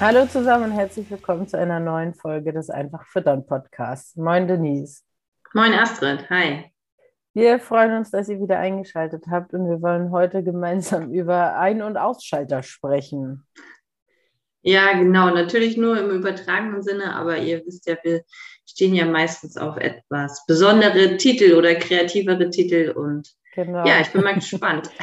Hallo zusammen und herzlich willkommen zu einer neuen Folge des Einfach Füttern Podcasts. Moin Denise. Moin Astrid, hi. Wir freuen uns, dass ihr wieder eingeschaltet habt und wir wollen heute gemeinsam über Ein- und Ausschalter sprechen. Ja, genau, natürlich nur im übertragenen Sinne, aber ihr wisst ja, wir stehen ja meistens auf etwas besondere Titel oder kreativere Titel und genau. ja, ich bin mal gespannt.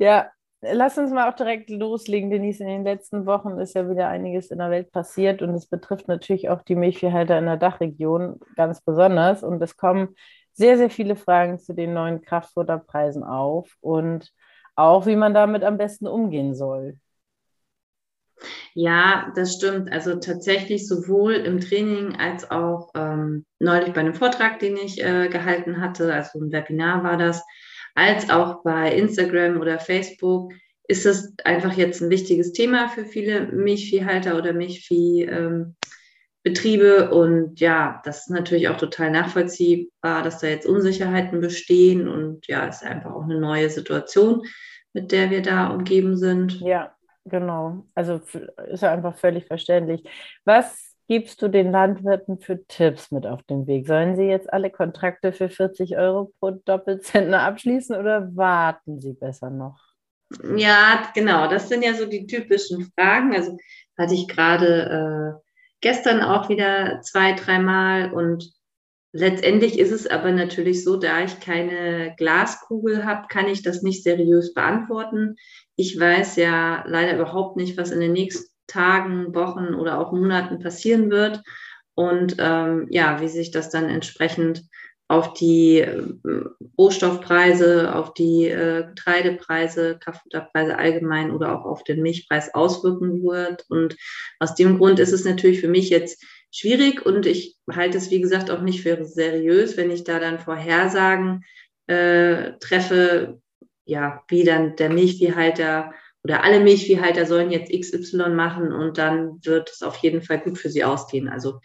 Ja, Lass uns mal auch direkt loslegen, Denise. In den letzten Wochen ist ja wieder einiges in der Welt passiert und es betrifft natürlich auch die Milchviehhalter in der Dachregion ganz besonders. Und es kommen sehr, sehr viele Fragen zu den neuen Kraftfutterpreisen auf und auch, wie man damit am besten umgehen soll. Ja, das stimmt. Also tatsächlich sowohl im Training als auch ähm, neulich bei einem Vortrag, den ich äh, gehalten hatte, also ein Webinar war das, als auch bei Instagram oder Facebook ist es einfach jetzt ein wichtiges Thema für viele Milchviehhalter oder Milchviehbetriebe. Ähm, und ja, das ist natürlich auch total nachvollziehbar, dass da jetzt Unsicherheiten bestehen. Und ja, es ist einfach auch eine neue Situation, mit der wir da umgeben sind. Ja, genau. Also ist ja einfach völlig verständlich. Was gibst du den Landwirten für Tipps mit auf den Weg? Sollen sie jetzt alle Kontrakte für 40 Euro pro Doppelzentner abschließen oder warten sie besser noch? Ja, genau. Das sind ja so die typischen Fragen. Also hatte ich gerade äh, gestern auch wieder zwei, dreimal und letztendlich ist es aber natürlich so, da ich keine Glaskugel habe, kann ich das nicht seriös beantworten. Ich weiß ja leider überhaupt nicht, was in den nächsten Tagen, Wochen oder auch Monaten passieren wird und ähm, ja, wie sich das dann entsprechend auf die äh, Rohstoffpreise, auf die äh, Getreidepreise, Kraftfutterpreise allgemein oder auch auf den Milchpreis auswirken wird. Und aus dem Grund ist es natürlich für mich jetzt schwierig und ich halte es, wie gesagt, auch nicht für seriös, wenn ich da dann Vorhersagen äh, treffe, ja, wie dann der Milchviehhalter oder alle Milchviehhalter sollen jetzt XY machen und dann wird es auf jeden Fall gut für sie ausgehen. Also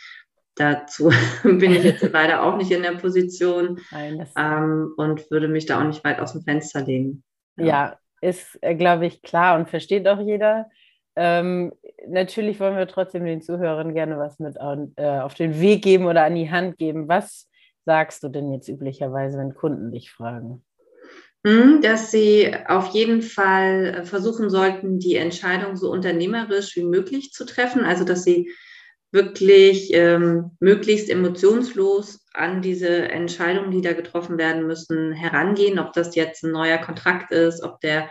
dazu bin ich jetzt leider auch nicht in der Position Nein, ähm, und würde mich da auch nicht weit aus dem Fenster lehnen. Ja, ja ist, äh, glaube ich, klar und versteht auch jeder. Ähm, natürlich wollen wir trotzdem den Zuhörern gerne was mit äh, auf den Weg geben oder an die Hand geben. Was sagst du denn jetzt üblicherweise, wenn Kunden dich fragen? Hm, dass sie auf jeden Fall äh, versuchen sollten, die Entscheidung so unternehmerisch wie möglich zu treffen. Also dass sie wirklich ähm, möglichst emotionslos an diese Entscheidungen, die da getroffen werden müssen, herangehen, ob das jetzt ein neuer Kontrakt ist, ob der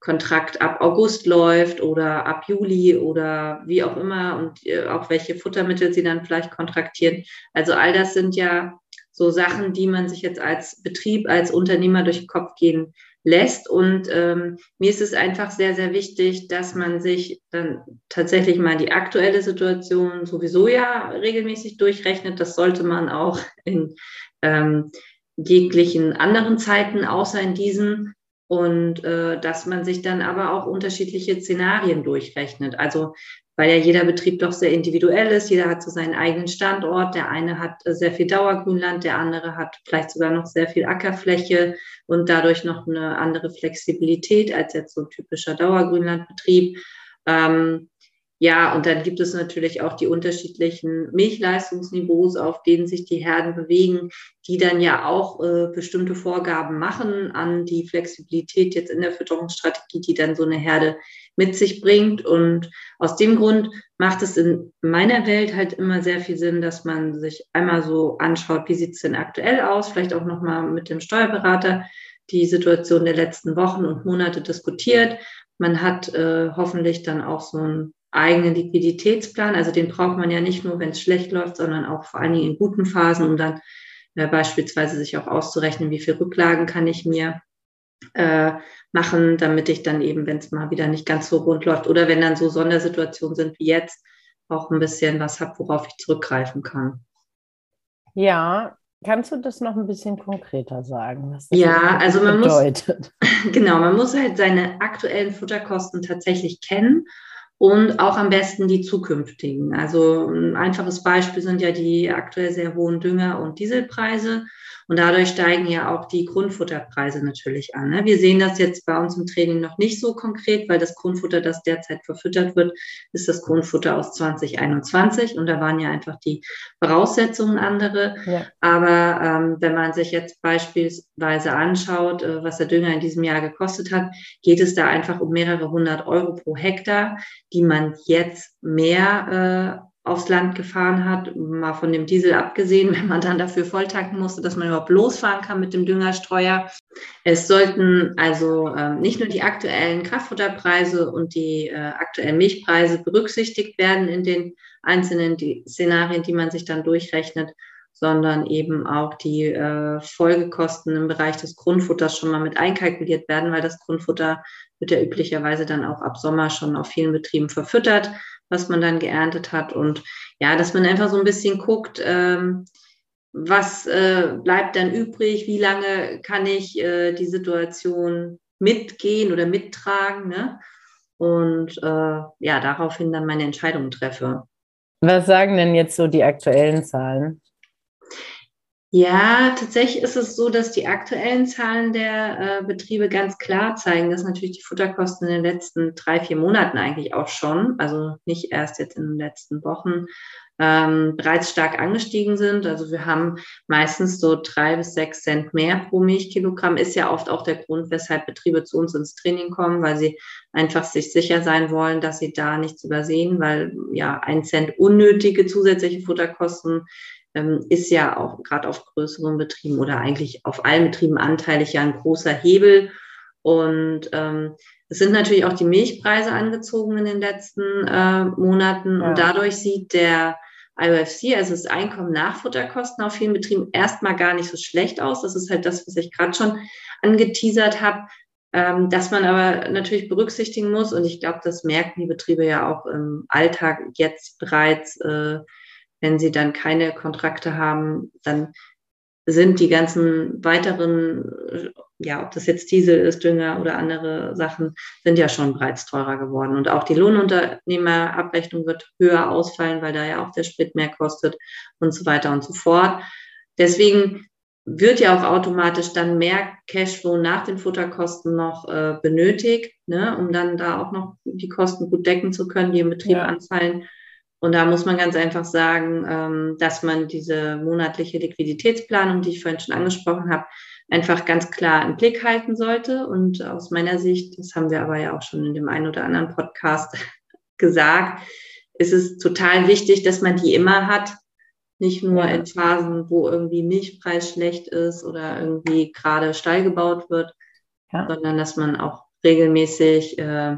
Kontrakt ab August läuft oder ab Juli oder wie auch immer und äh, auch welche Futtermittel sie dann vielleicht kontraktieren. Also all das sind ja so Sachen, die man sich jetzt als Betrieb, als Unternehmer durch den Kopf gehen lässt. Und ähm, mir ist es einfach sehr, sehr wichtig, dass man sich dann tatsächlich mal die aktuelle Situation sowieso ja regelmäßig durchrechnet. Das sollte man auch in ähm, jeglichen anderen Zeiten, außer in diesen. Und äh, dass man sich dann aber auch unterschiedliche Szenarien durchrechnet. Also weil ja jeder Betrieb doch sehr individuell ist. Jeder hat so seinen eigenen Standort. Der eine hat äh, sehr viel Dauergrünland, der andere hat vielleicht sogar noch sehr viel Ackerfläche und dadurch noch eine andere Flexibilität als jetzt so ein typischer Dauergrünlandbetrieb. Ähm, ja, und dann gibt es natürlich auch die unterschiedlichen Milchleistungsniveaus, auf denen sich die Herden bewegen, die dann ja auch äh, bestimmte Vorgaben machen an die Flexibilität jetzt in der Fütterungsstrategie, die dann so eine Herde mit sich bringt. Und aus dem Grund macht es in meiner Welt halt immer sehr viel Sinn, dass man sich einmal so anschaut, wie sieht es denn aktuell aus, vielleicht auch nochmal mit dem Steuerberater die Situation der letzten Wochen und Monate diskutiert. Man hat äh, hoffentlich dann auch so einen eigenen Liquiditätsplan. Also den braucht man ja nicht nur, wenn es schlecht läuft, sondern auch vor allen Dingen in guten Phasen, um dann äh, beispielsweise sich auch auszurechnen, wie viel Rücklagen kann ich mir äh, machen, damit ich dann eben, wenn es mal wieder nicht ganz so rund läuft oder wenn dann so Sondersituationen sind wie jetzt, auch ein bisschen was habe, worauf ich zurückgreifen kann. Ja, kannst du das noch ein bisschen konkreter sagen? Was das ja, also man bedeutet? muss genau, man muss halt seine aktuellen Futterkosten tatsächlich kennen und auch am besten die zukünftigen. Also ein einfaches Beispiel sind ja die aktuell sehr hohen Dünger- und Dieselpreise. Und dadurch steigen ja auch die Grundfutterpreise natürlich an. Ne? Wir sehen das jetzt bei uns im Training noch nicht so konkret, weil das Grundfutter, das derzeit verfüttert wird, ist das Grundfutter aus 2021. Und da waren ja einfach die Voraussetzungen andere. Ja. Aber ähm, wenn man sich jetzt beispielsweise anschaut, äh, was der Dünger in diesem Jahr gekostet hat, geht es da einfach um mehrere hundert Euro pro Hektar, die man jetzt mehr äh, aufs Land gefahren hat, mal von dem Diesel abgesehen, wenn man dann dafür volltanken musste, dass man überhaupt losfahren kann mit dem Düngerstreuer. Es sollten also äh, nicht nur die aktuellen Kraftfutterpreise und die äh, aktuellen Milchpreise berücksichtigt werden in den einzelnen die Szenarien, die man sich dann durchrechnet, sondern eben auch die äh, Folgekosten im Bereich des Grundfutters schon mal mit einkalkuliert werden, weil das Grundfutter wird ja üblicherweise dann auch ab Sommer schon auf vielen Betrieben verfüttert was man dann geerntet hat. Und ja, dass man einfach so ein bisschen guckt, ähm, was äh, bleibt dann übrig, wie lange kann ich äh, die Situation mitgehen oder mittragen. Ne? Und äh, ja, daraufhin dann meine Entscheidungen treffe. Was sagen denn jetzt so die aktuellen Zahlen? Ja, tatsächlich ist es so, dass die aktuellen Zahlen der äh, Betriebe ganz klar zeigen, dass natürlich die Futterkosten in den letzten drei, vier Monaten eigentlich auch schon, also nicht erst jetzt in den letzten Wochen, ähm, bereits stark angestiegen sind. Also wir haben meistens so drei bis sechs Cent mehr pro Milchkilogramm. Ist ja oft auch der Grund, weshalb Betriebe zu uns ins Training kommen, weil sie einfach sich sicher sein wollen, dass sie da nichts übersehen, weil ja ein Cent unnötige zusätzliche Futterkosten ist ja auch gerade auf größeren Betrieben oder eigentlich auf allen Betrieben anteilig ja ein großer Hebel. Und ähm, es sind natürlich auch die Milchpreise angezogen in den letzten äh, Monaten. Ja. Und dadurch sieht der IOFC, also das Einkommen nach Futterkosten auf vielen Betrieben, erstmal gar nicht so schlecht aus. Das ist halt das, was ich gerade schon angeteasert habe. Ähm, dass man aber natürlich berücksichtigen muss, und ich glaube, das merken die Betriebe ja auch im Alltag jetzt bereits, äh, wenn sie dann keine Kontrakte haben, dann sind die ganzen weiteren, ja, ob das jetzt Diesel ist, Dünger oder andere Sachen, sind ja schon bereits teurer geworden. Und auch die Lohnunternehmerabrechnung wird höher ausfallen, weil da ja auch der Sprit mehr kostet und so weiter und so fort. Deswegen wird ja auch automatisch dann mehr Cashflow nach den Futterkosten noch äh, benötigt, ne, um dann da auch noch die Kosten gut decken zu können, die im Betrieb ja. anfallen. Und da muss man ganz einfach sagen, ähm, dass man diese monatliche Liquiditätsplanung, die ich vorhin schon angesprochen habe, einfach ganz klar im Blick halten sollte. Und aus meiner Sicht, das haben wir aber ja auch schon in dem einen oder anderen Podcast gesagt, ist es total wichtig, dass man die immer hat. Nicht nur in Phasen, wo irgendwie Milchpreis schlecht ist oder irgendwie gerade Stall gebaut wird, ja. sondern dass man auch regelmäßig äh,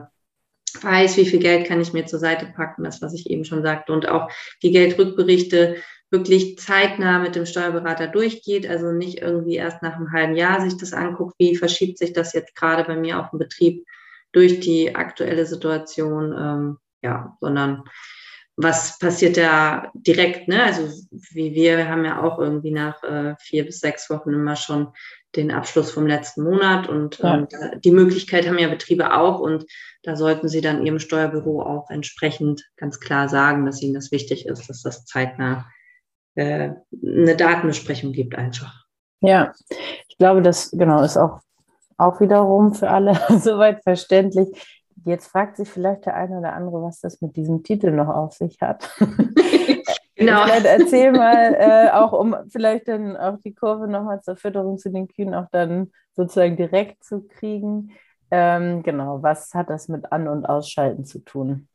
weiß, wie viel Geld kann ich mir zur Seite packen, das, was ich eben schon sagte, und auch die Geldrückberichte wirklich zeitnah mit dem Steuerberater durchgeht, also nicht irgendwie erst nach einem halben Jahr sich das anguckt, wie verschiebt sich das jetzt gerade bei mir auf dem Betrieb durch die aktuelle Situation, ähm, ja, sondern was passiert da direkt, ne? Also wie wir, wir haben ja auch irgendwie nach äh, vier bis sechs Wochen immer schon den Abschluss vom letzten Monat. Und ja. ähm, die Möglichkeit haben ja Betriebe auch. Und da sollten sie dann ihrem Steuerbüro auch entsprechend ganz klar sagen, dass ihnen das wichtig ist, dass das zeitnah äh, eine Datenbesprechung gibt einfach. Ja, ich glaube, das genau ist auch, auch wiederum für alle soweit verständlich. Jetzt fragt sich vielleicht der eine oder andere, was das mit diesem Titel noch auf sich hat. genau. Vielleicht erzähl mal, äh, auch um vielleicht dann auch die Kurve nochmal zur Fütterung zu den Kühen auch dann sozusagen direkt zu kriegen. Ähm, genau, was hat das mit An- und Ausschalten zu tun?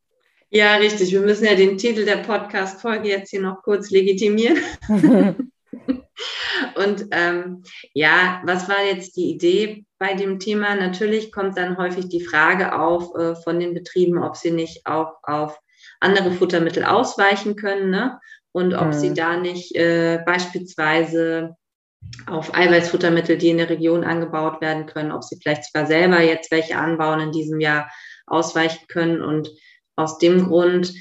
Ja, richtig. Wir müssen ja den Titel der Podcast-Folge jetzt hier noch kurz legitimieren. Und ähm, ja, was war jetzt die Idee bei dem Thema? Natürlich kommt dann häufig die Frage auf äh, von den Betrieben, ob sie nicht auch auf andere Futtermittel ausweichen können ne? und ob mhm. sie da nicht äh, beispielsweise auf Eiweißfuttermittel, die in der Region angebaut werden können, ob sie vielleicht sogar selber jetzt welche anbauen in diesem Jahr ausweichen können. Und aus dem Grund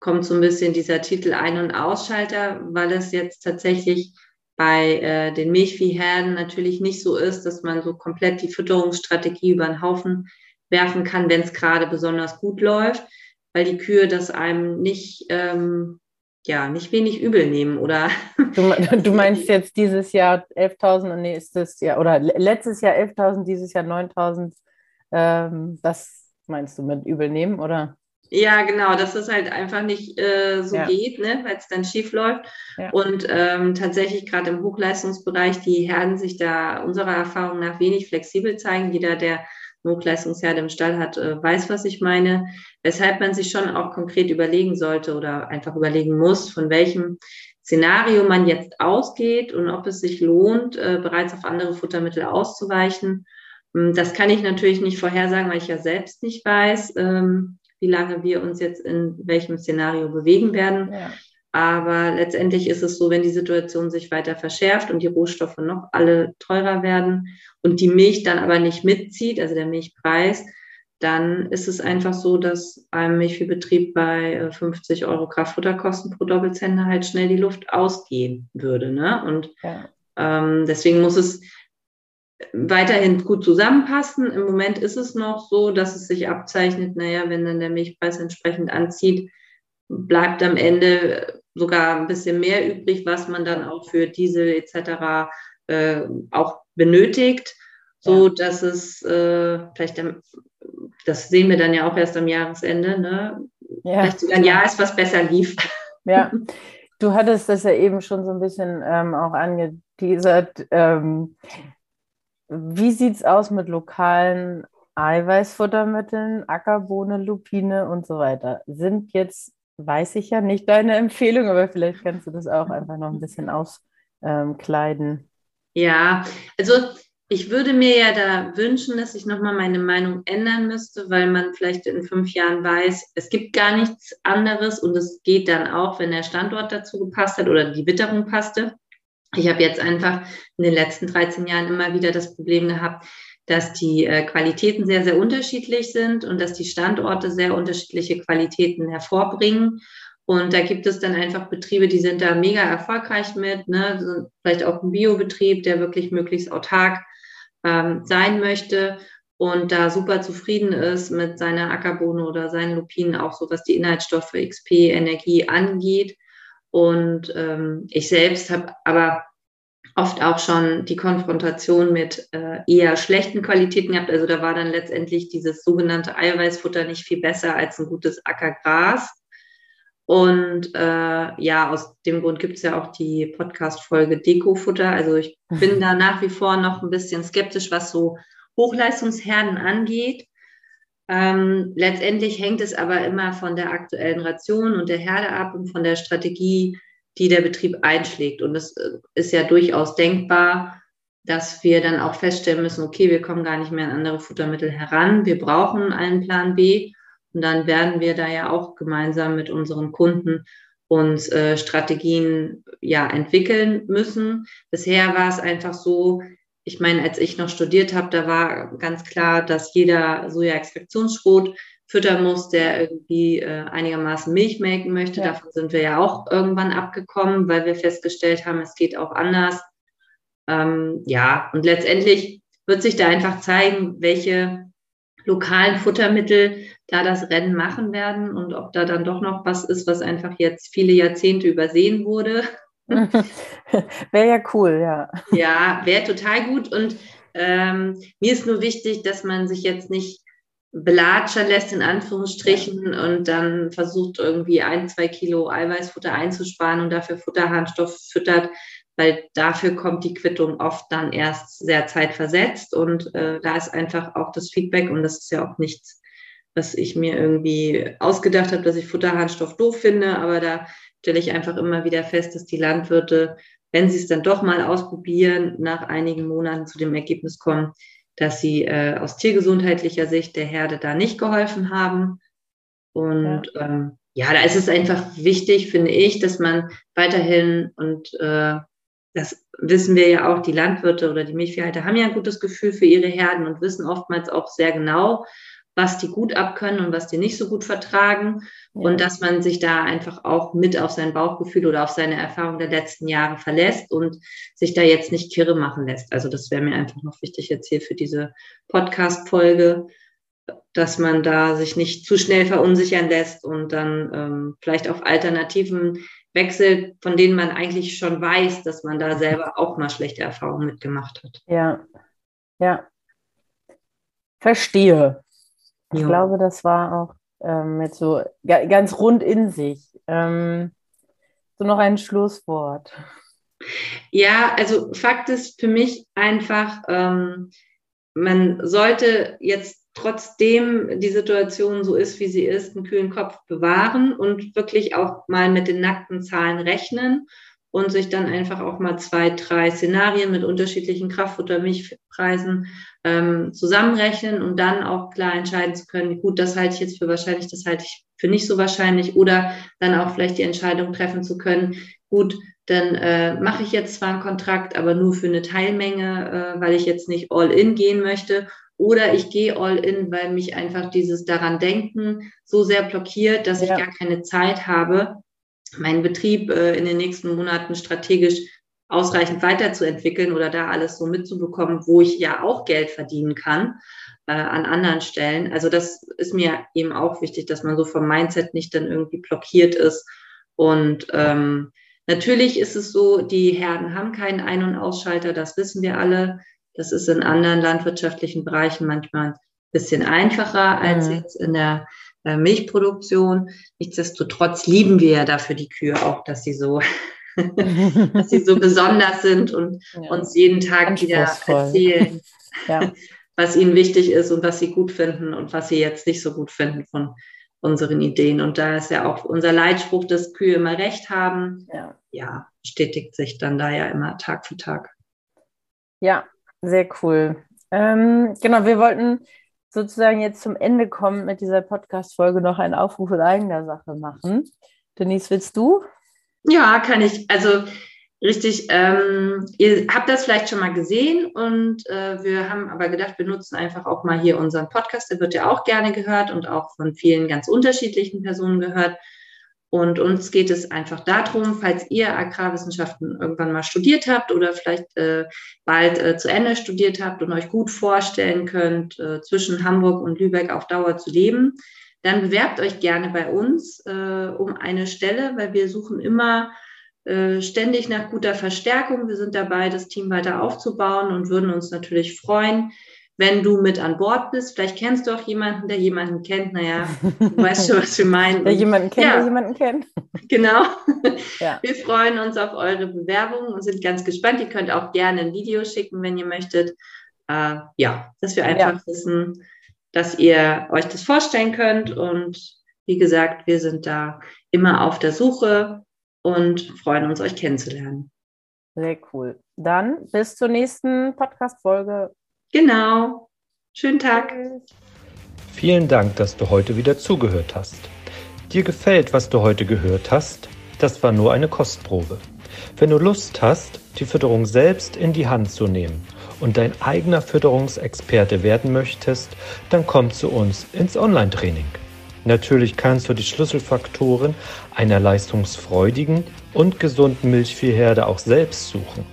kommt so ein bisschen dieser Titel Ein- und Ausschalter, weil es jetzt tatsächlich bei äh, den Milchviehherden natürlich nicht so ist, dass man so komplett die Fütterungsstrategie über den Haufen werfen kann, wenn es gerade besonders gut läuft, weil die Kühe das einem nicht, ähm, ja, nicht wenig übel nehmen, oder? Du, du meinst jetzt dieses Jahr 11.000 und nächstes Jahr, oder letztes Jahr 11.000, dieses Jahr 9.000, ähm, das meinst du mit übel nehmen, oder? Ja, genau, dass es halt einfach nicht äh, so ja. geht, ne, weil es dann schief läuft. Ja. Und ähm, tatsächlich gerade im Hochleistungsbereich, die Herden sich da unserer Erfahrung nach wenig flexibel zeigen. Jeder, der Hochleistungsherde im Stall hat, äh, weiß, was ich meine. Weshalb man sich schon auch konkret überlegen sollte oder einfach überlegen muss, von welchem Szenario man jetzt ausgeht und ob es sich lohnt, äh, bereits auf andere Futtermittel auszuweichen. Hm, das kann ich natürlich nicht vorhersagen, weil ich ja selbst nicht weiß. Ähm, wie lange wir uns jetzt in welchem Szenario bewegen werden. Ja. Aber letztendlich ist es so, wenn die Situation sich weiter verschärft und die Rohstoffe noch alle teurer werden und die Milch dann aber nicht mitzieht, also der Milchpreis, dann ist es einfach so, dass einem Milchviehbetrieb bei 50 äh, Euro Kraftfutterkosten pro Doppelzentner halt schnell die Luft ausgehen würde. Ne? Und ja. ähm, deswegen muss es weiterhin gut zusammenpassen. Im Moment ist es noch so, dass es sich abzeichnet, naja, wenn dann der Milchpreis entsprechend anzieht, bleibt am Ende sogar ein bisschen mehr übrig, was man dann auch für Diesel etc. Äh, auch benötigt, so dass es äh, vielleicht, am, das sehen wir dann ja auch erst am Jahresende, ne? ja. vielleicht sogar ein Jahr ist, was besser lief. Ja, du hattest das ja eben schon so ein bisschen ähm, auch angeteasert. Ähm, wie sieht es aus mit lokalen Eiweißfuttermitteln, Ackerbohne, Lupine und so weiter? Sind jetzt, weiß ich ja, nicht deine Empfehlung, aber vielleicht kannst du das auch einfach noch ein bisschen auskleiden. ja, also ich würde mir ja da wünschen, dass ich nochmal meine Meinung ändern müsste, weil man vielleicht in fünf Jahren weiß, es gibt gar nichts anderes und es geht dann auch, wenn der Standort dazu gepasst hat oder die Witterung passte. Ich habe jetzt einfach in den letzten 13 Jahren immer wieder das Problem gehabt, dass die äh, Qualitäten sehr, sehr unterschiedlich sind und dass die Standorte sehr unterschiedliche Qualitäten hervorbringen. Und da gibt es dann einfach Betriebe, die sind da mega erfolgreich mit, ne? vielleicht auch ein Biobetrieb, der wirklich möglichst autark ähm, sein möchte und da super zufrieden ist mit seiner Ackerbohne oder seinen Lupinen, auch so was die Inhaltsstoffe, XP, Energie angeht. Und ähm, ich selbst habe aber oft auch schon die Konfrontation mit äh, eher schlechten Qualitäten gehabt. Also da war dann letztendlich dieses sogenannte Eiweißfutter nicht viel besser als ein gutes Ackergras. Und äh, ja, aus dem Grund gibt es ja auch die Podcast-Folge Dekofutter. Also ich bin da nach wie vor noch ein bisschen skeptisch, was so Hochleistungsherden angeht. Ähm, letztendlich hängt es aber immer von der aktuellen Ration und der Herde ab und von der Strategie, die der Betrieb einschlägt. Und es äh, ist ja durchaus denkbar, dass wir dann auch feststellen müssen, okay, wir kommen gar nicht mehr an andere Futtermittel heran, wir brauchen einen Plan B. Und dann werden wir da ja auch gemeinsam mit unseren Kunden uns äh, Strategien ja entwickeln müssen. Bisher war es einfach so, ich meine, als ich noch studiert habe, da war ganz klar, dass jeder Soja-Extraktionsschrot füttern muss, der irgendwie äh, einigermaßen Milch melken möchte. Ja. Davon sind wir ja auch irgendwann abgekommen, weil wir festgestellt haben, es geht auch anders. Ähm, ja, und letztendlich wird sich da einfach zeigen, welche lokalen Futtermittel da das Rennen machen werden und ob da dann doch noch was ist, was einfach jetzt viele Jahrzehnte übersehen wurde. wäre ja cool, ja. Ja, wäre total gut. Und ähm, mir ist nur wichtig, dass man sich jetzt nicht belatschern lässt, in Anführungsstrichen, und dann versucht irgendwie ein, zwei Kilo Eiweißfutter einzusparen und dafür Futterharnstoff füttert, weil dafür kommt die Quittung oft dann erst sehr zeitversetzt. Und äh, da ist einfach auch das Feedback, und das ist ja auch nichts, was ich mir irgendwie ausgedacht habe, dass ich Futterharnstoff doof finde, aber da stelle ich einfach immer wieder fest, dass die Landwirte, wenn sie es dann doch mal ausprobieren, nach einigen Monaten zu dem Ergebnis kommen, dass sie äh, aus tiergesundheitlicher Sicht der Herde da nicht geholfen haben. Und ja. Ähm, ja, da ist es einfach wichtig, finde ich, dass man weiterhin, und äh, das wissen wir ja auch, die Landwirte oder die Milchviehhalter haben ja ein gutes Gefühl für ihre Herden und wissen oftmals auch sehr genau, was die gut abkönnen und was die nicht so gut vertragen. Ja. Und dass man sich da einfach auch mit auf sein Bauchgefühl oder auf seine Erfahrung der letzten Jahre verlässt und sich da jetzt nicht kirre machen lässt. Also das wäre mir einfach noch wichtig jetzt hier für diese Podcast-Folge, dass man da sich nicht zu schnell verunsichern lässt und dann ähm, vielleicht auf Alternativen wechselt, von denen man eigentlich schon weiß, dass man da selber auch mal schlechte Erfahrungen mitgemacht hat. Ja, ja. Verstehe. Ich ja. glaube, das war auch ähm, jetzt so ganz rund in sich. Ähm, so noch ein Schlusswort. Ja, also Fakt ist für mich einfach, ähm, man sollte jetzt trotzdem die Situation so ist, wie sie ist, einen kühlen Kopf bewahren und wirklich auch mal mit den nackten Zahlen rechnen und sich dann einfach auch mal zwei, drei Szenarien mit unterschiedlichen Kraftfutter, Milchpreisen ähm, zusammenrechnen und dann auch klar entscheiden zu können, gut, das halte ich jetzt für wahrscheinlich, das halte ich für nicht so wahrscheinlich oder dann auch vielleicht die Entscheidung treffen zu können, gut, dann äh, mache ich jetzt zwar einen Kontrakt, aber nur für eine Teilmenge, äh, weil ich jetzt nicht all in gehen möchte oder ich gehe all in, weil mich einfach dieses daran denken so sehr blockiert, dass ja. ich gar keine Zeit habe, meinen Betrieb äh, in den nächsten Monaten strategisch ausreichend weiterzuentwickeln oder da alles so mitzubekommen, wo ich ja auch Geld verdienen kann äh, an anderen Stellen. Also das ist mir eben auch wichtig, dass man so vom Mindset nicht dann irgendwie blockiert ist. Und ähm, natürlich ist es so, die Herden haben keinen Ein- und Ausschalter, das wissen wir alle. Das ist in anderen landwirtschaftlichen Bereichen manchmal ein bisschen einfacher als mhm. jetzt in der äh, Milchproduktion. Nichtsdestotrotz lieben wir ja dafür die Kühe auch, dass sie so, dass sie so besonders sind und ja. uns jeden Tag wieder erzählen, ja. was ihnen wichtig ist und was sie gut finden und was sie jetzt nicht so gut finden von unseren Ideen. Und da ist ja auch unser Leitspruch, dass Kühe immer recht haben. Ja, ja bestätigt sich dann da ja immer Tag für Tag. Ja, sehr cool. Ähm, genau, wir wollten sozusagen jetzt zum Ende kommen mit dieser Podcast-Folge noch einen Aufruf in eigener Sache machen. Denise, willst du? Ja, kann ich. Also richtig, ähm, ihr habt das vielleicht schon mal gesehen und äh, wir haben aber gedacht, wir nutzen einfach auch mal hier unseren Podcast. Der wird ja auch gerne gehört und auch von vielen ganz unterschiedlichen Personen gehört. Und uns geht es einfach darum, falls ihr Agrarwissenschaften irgendwann mal studiert habt oder vielleicht äh, bald äh, zu Ende studiert habt und euch gut vorstellen könnt, äh, zwischen Hamburg und Lübeck auf Dauer zu leben, dann bewerbt euch gerne bei uns äh, um eine Stelle, weil wir suchen immer äh, ständig nach guter Verstärkung. Wir sind dabei, das Team weiter aufzubauen und würden uns natürlich freuen, wenn du mit an Bord bist. Vielleicht kennst du auch jemanden, der jemanden kennt. Naja, du weißt schon, was wir meinen. Der jemanden kennt, ja. der jemanden kennt. Genau. Ja. Wir freuen uns auf eure Bewerbungen und sind ganz gespannt. Ihr könnt auch gerne ein Video schicken, wenn ihr möchtet. Äh, ja, dass wir einfach ja. wissen, dass ihr euch das vorstellen könnt. Und wie gesagt, wir sind da immer auf der Suche und freuen uns, euch kennenzulernen. Sehr cool. Dann bis zur nächsten Podcast-Folge. Genau. Schönen Tag. Vielen Dank, dass du heute wieder zugehört hast. Dir gefällt, was du heute gehört hast? Das war nur eine Kostprobe. Wenn du Lust hast, die Fütterung selbst in die Hand zu nehmen und dein eigener Fütterungsexperte werden möchtest, dann komm zu uns ins Online-Training. Natürlich kannst du die Schlüsselfaktoren einer leistungsfreudigen und gesunden Milchviehherde auch selbst suchen.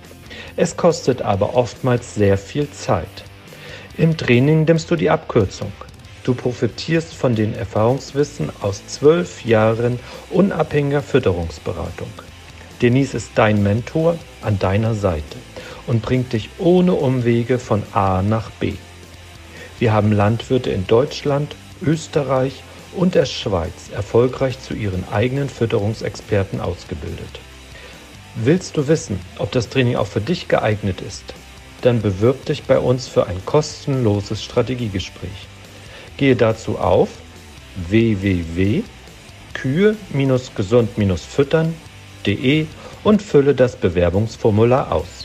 Es kostet aber oftmals sehr viel Zeit. Im Training nimmst du die Abkürzung. Du profitierst von den Erfahrungswissen aus zwölf Jahren unabhängiger Fütterungsberatung. Denise ist dein Mentor an deiner Seite und bringt dich ohne Umwege von A nach B. Wir haben Landwirte in Deutschland, Österreich und der Schweiz erfolgreich zu ihren eigenen Fütterungsexperten ausgebildet. Willst du wissen, ob das Training auch für dich geeignet ist? Dann bewirb dich bei uns für ein kostenloses Strategiegespräch. Gehe dazu auf www.kühe-gesund-füttern.de und fülle das Bewerbungsformular aus.